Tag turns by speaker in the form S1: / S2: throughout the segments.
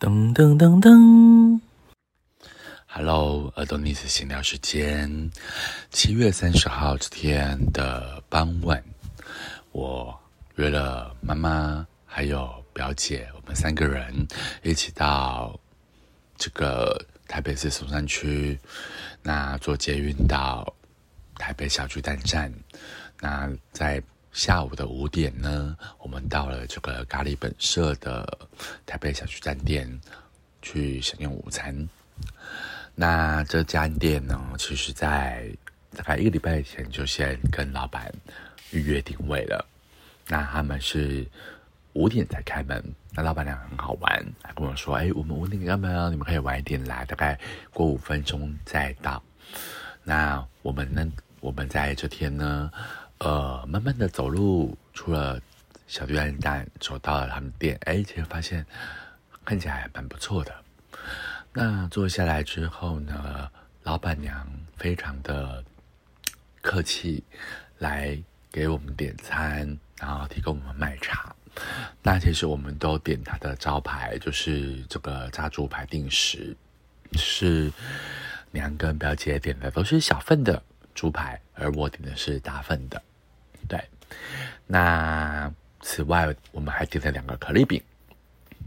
S1: 噔噔噔噔，Hello，耳朵尼斯闲聊时间，七月三十号这天的傍晚，我约了妈妈还有表姐，我们三个人一起到这个台北市松山区，那坐捷运到台北小巨蛋站，那在。下午的五点呢，我们到了这个咖喱本社的台北小区站店去享用午餐。那这家店呢，其实在大概一个礼拜前就先跟老板预约定位了。那他们是五点才开门。那老板娘很好玩，还跟我说：“哎，我们五点开门哦，你们可以晚一点来，大概过五分钟再到。”那我们呢，我们在这天呢。呃，慢慢的走路，出了小巨蛋站，走到了他们店，哎，其实发现看起来蛮不错的。那坐下来之后呢，老板娘非常的客气，来给我们点餐，然后提供我们卖茶。那其实我们都点他的招牌，就是这个炸猪排定时，是娘跟表姐点的都是小份的猪排，而我点的是大份的。对，那此外我们还点了两个可丽饼，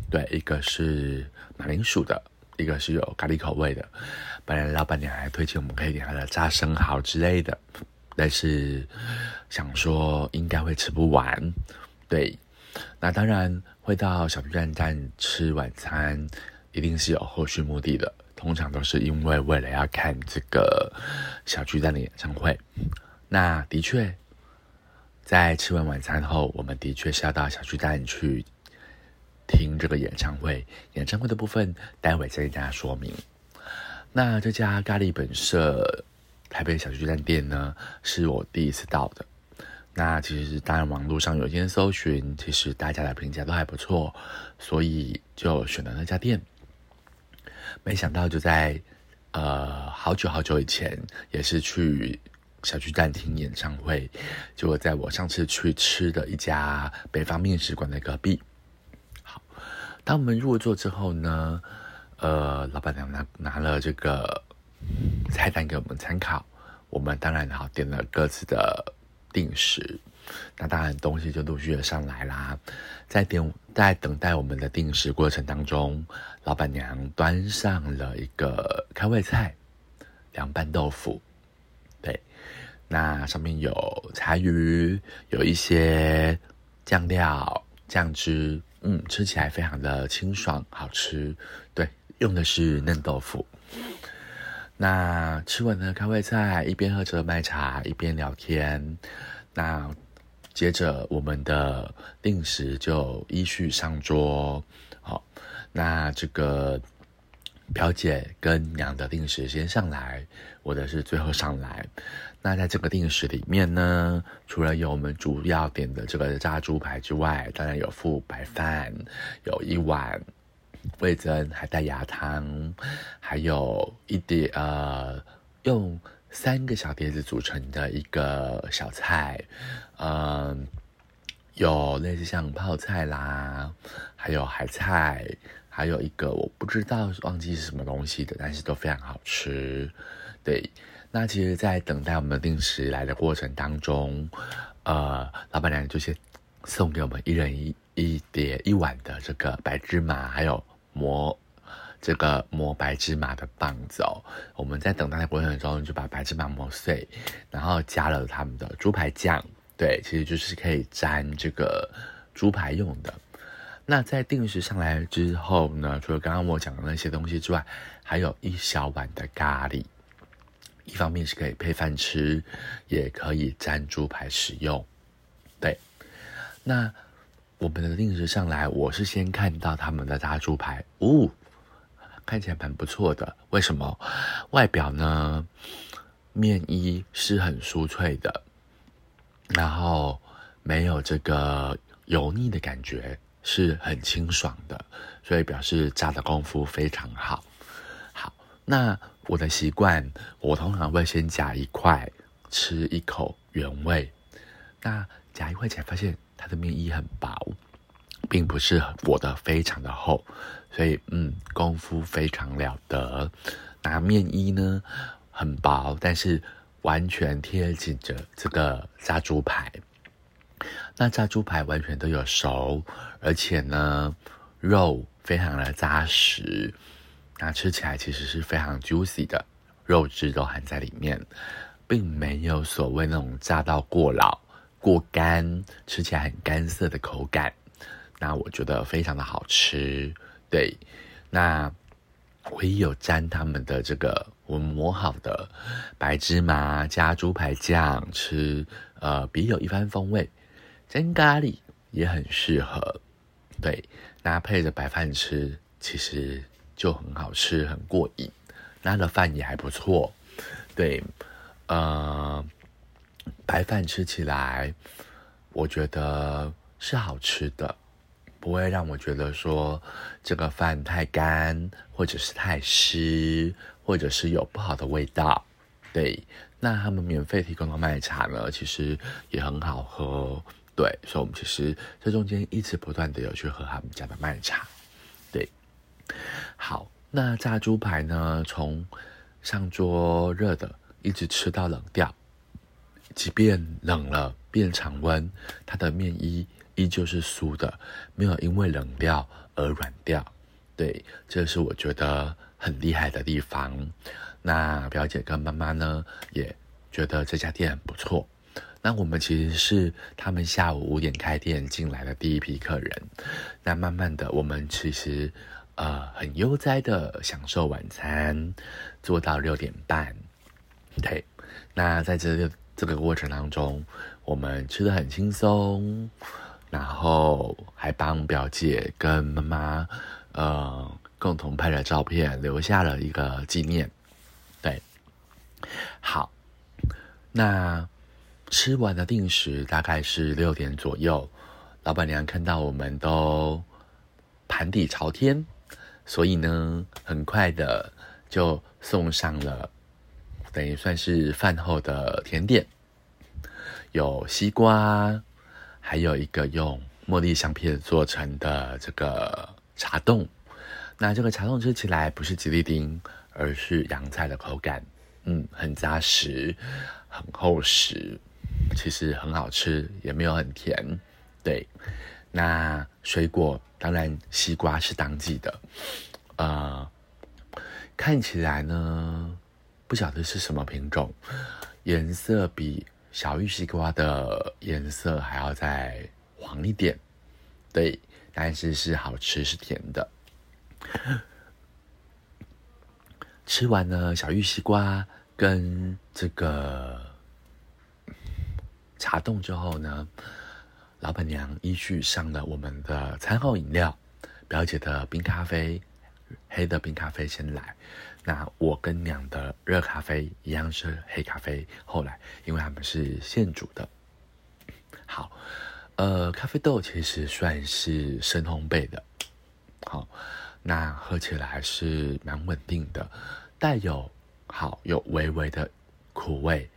S1: 对，一个是马铃薯的，一个是有咖喱口味的。本来老板娘还推荐我们可以点他的炸生蚝之类的，但是想说应该会吃不完。对，那当然会到小巨蛋站吃晚餐，一定是有后续目的的，通常都是因为为了要看这个小巨蛋的演唱会。那的确。在吃完晚餐后，我们的确是要到小巨蛋去听这个演唱会。演唱会的部分，待会再跟大家说明。那这家咖喱本社台北小巨蛋店呢，是我第一次到的。那其实当然网络上有些搜寻，其实大家的评价都还不错，所以就选了那家店。没想到就在呃好久好久以前，也是去。小巨蛋听演唱会，就在我上次去吃的一家北方面食馆的隔壁。好，当我们入座之后呢，呃，老板娘拿拿了这个菜单给我们参考，我们当然好点了各自的定时。那当然东西就陆续的上来啦。在点在等待我们的定时过程当中，老板娘端上了一个开胃菜——凉拌豆腐。对，那上面有柴鱼，有一些酱料、酱汁，嗯，吃起来非常的清爽，好吃。对，用的是嫩豆腐。那吃完了开胃菜，一边喝着麦茶，一边聊天。那接着我们的定时就依序上桌。好，那这个。表姐跟娘的定时先上来，我的是最后上来。那在这个定时里面呢，除了有我们主要点的这个炸猪排之外，当然有副白饭，有一碗味增还带牙汤，还有一碟呃用三个小碟子组成的一个小菜，嗯，有类似像泡菜啦，还有海菜。还有一个我不知道忘记是什么东西的，但是都非常好吃。对，那其实，在等待我们的定时来的过程当中，呃，老板娘就先送给我们一人一一碟一碗的这个白芝麻，还有磨这个磨白芝麻的棒子哦。我们在等待的过程中就把白芝麻磨碎，然后加了他们的猪排酱，对，其实就是可以沾这个猪排用的。那在定时上来之后呢，除了刚刚我讲的那些东西之外，还有一小碗的咖喱，一方面是可以配饭吃，也可以蘸猪排使用。对，那我们的定时上来，我是先看到他们的炸猪排，哦，看起来蛮不错的。为什么？外表呢，面衣是很酥脆的，然后没有这个油腻的感觉。是很清爽的，所以表示炸的功夫非常好。好，那我的习惯，我通常会先夹一块吃一口原味。那夹一块起来，发现它的面衣很薄，并不是裹得非常的厚，所以嗯，功夫非常了得。那面衣呢很薄，但是完全贴紧着这个炸猪排。那炸猪排完全都有熟，而且呢肉非常的扎实，那吃起来其实是非常 juicy 的，肉汁都含在里面，并没有所谓那种炸到过老、过干，吃起来很干涩的口感。那我觉得非常的好吃，对。那唯一有沾他们的这个我磨好的白芝麻加猪排酱吃，呃，别有一番风味。蒸咖喱也很适合，对，搭配着白饭吃，其实就很好吃，很过瘾。那的饭也还不错，对，呃，白饭吃起来，我觉得是好吃的。不会让我觉得说这个饭太干，或者是太湿，或者是有不好的味道。对，那他们免费提供的麦茶呢，其实也很好喝。对，所以我们其实这中间一直不断的有去喝他们家的麦茶。对，好，那炸猪排呢，从上桌热的一直吃到冷掉，即便冷了变常温，它的面衣。依旧是酥的，没有因为冷掉而软掉。对，这是我觉得很厉害的地方。那表姐跟妈妈呢，也觉得这家店不错。那我们其实是他们下午五点开店进来的第一批客人。那慢慢的，我们其实呃很悠哉的享受晚餐，做到六点半。对，那在这个这个过程当中，我们吃的很轻松。然后还帮表姐跟妈妈，呃，共同拍了照片，留下了一个纪念。对，好，那吃完的定时大概是六点左右，老板娘看到我们都盘底朝天，所以呢，很快的就送上了，等于算是饭后的甜点，有西瓜。还有一个用茉莉香片做成的这个茶冻，那这个茶冻吃起来不是吉利丁，而是洋菜的口感，嗯，很扎实，很厚实，其实很好吃，也没有很甜。对，那水果当然西瓜是当季的，呃，看起来呢，不晓得是什么品种，颜色比。小玉西瓜的颜色还要再黄一点，对，但是是好吃，是甜的。吃完了小玉西瓜跟这个茶冻之后呢，老板娘依序上了我们的餐后饮料，表姐的冰咖啡，黑的冰咖啡先来。那我跟娘的热咖啡一样是黑咖啡，后来因为他们是现煮的。好，呃，咖啡豆其实算是深烘焙的，好，那喝起来是蛮稳定的，带有好有微微的苦味，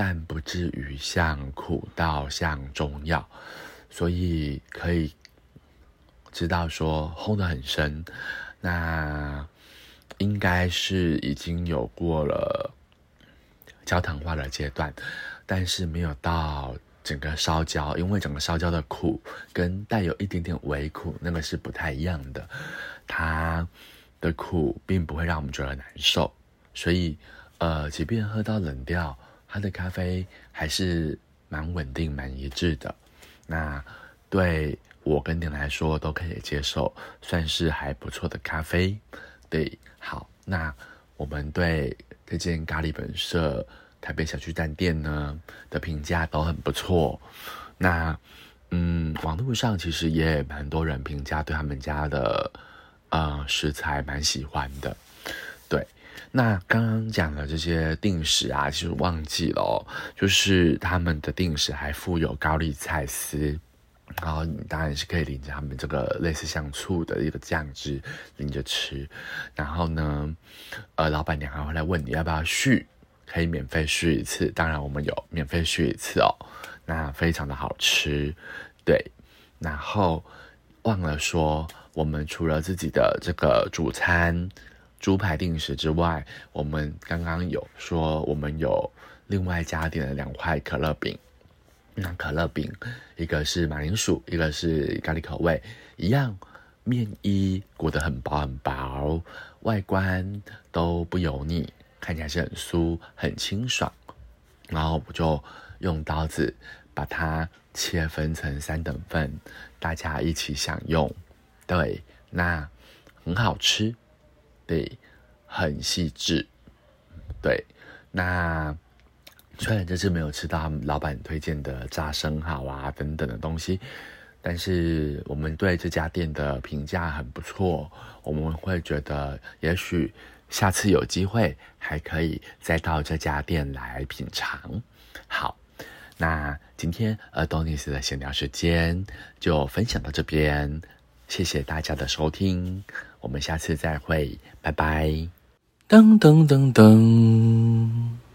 S1: 但不至于像苦到像中药，所以可以知道说烘的很深，那。应该是已经有过了焦糖化的阶段，但是没有到整个烧焦，因为整个烧焦的苦跟带有一点点微苦，那个是不太一样的。它的苦并不会让我们觉得难受，所以呃，即便喝到冷掉，它的咖啡还是蛮稳定、蛮一致的。那对我跟你来说都可以接受，算是还不错的咖啡。对，好，那我们对这间咖喱本色台北小巨蛋店呢的评价都很不错。那，嗯，网络上其实也蛮多人评价对他们家的呃食材蛮喜欢的。那刚刚讲的这些定时啊，其实忘记了，就是他们的定时还附有高丽菜丝。然后你当然是可以淋着他们这个类似像醋的一个酱汁淋着吃，然后呢，呃，老板娘还会来问你要不要续，可以免费续一次。当然我们有免费续一次哦，那非常的好吃，对。然后忘了说，我们除了自己的这个主餐猪排定时之外，我们刚刚有说我们有另外加点了两块可乐饼。那可乐饼，一个是马铃薯，一个是咖喱口味，一样面衣裹得很薄很薄，外观都不油腻，看起来是很酥很清爽。然后我就用刀子把它切分成三等份，大家一起享用。对，那很好吃，对，很细致，对，那。虽然这次没有吃到老板推荐的炸生蚝啊等等的东西，但是我们对这家店的评价很不错，我们会觉得也许下次有机会还可以再到这家店来品尝。好，那今天 Adonis 的闲聊时间就分享到这边，谢谢大家的收听，我们下次再会，拜拜。噔噔噔噔。